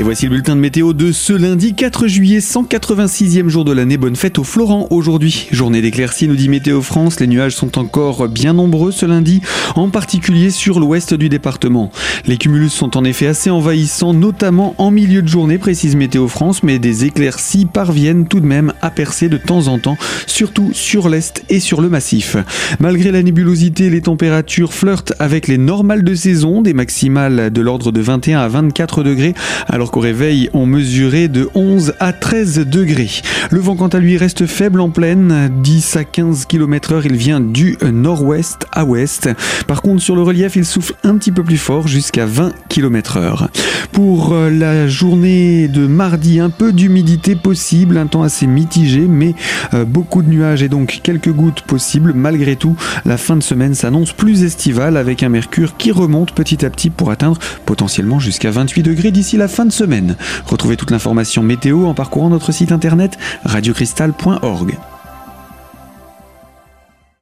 Et voici le bulletin de météo de ce lundi 4 juillet, 186e jour de l'année. Bonne fête au Florent aujourd'hui. Journée d'éclaircie, nous dit Météo France. Les nuages sont encore bien nombreux ce lundi, en particulier sur l'ouest du département. Les cumulus sont en effet assez envahissants, notamment en milieu de journée, précise Météo France, mais des éclaircies parviennent tout de même à percer de temps en temps, surtout sur l'est et sur le massif. Malgré la nébulosité, les températures flirtent avec les normales de saison, des maximales de l'ordre de 21 à 24 degrés, alors qu'au réveil, on mesurait de 11 à 13 degrés. Le vent, quant à lui, reste faible en pleine, 10 à 15 km heure. Il vient du nord-ouest à ouest. Par contre, sur le relief, il souffle un petit peu plus fort, jusqu'à 20 km heure. Pour euh, la journée de mardi, un peu d'humidité possible, un temps assez mitigé, mais euh, beaucoup de nuages et donc quelques gouttes possibles. Malgré tout, la fin de semaine s'annonce plus estivale avec un mercure qui remonte petit à petit pour atteindre potentiellement jusqu'à 28 degrés d'ici la fin de semaine. Retrouvez toute l'information météo en parcourant notre site internet radiocristal.org.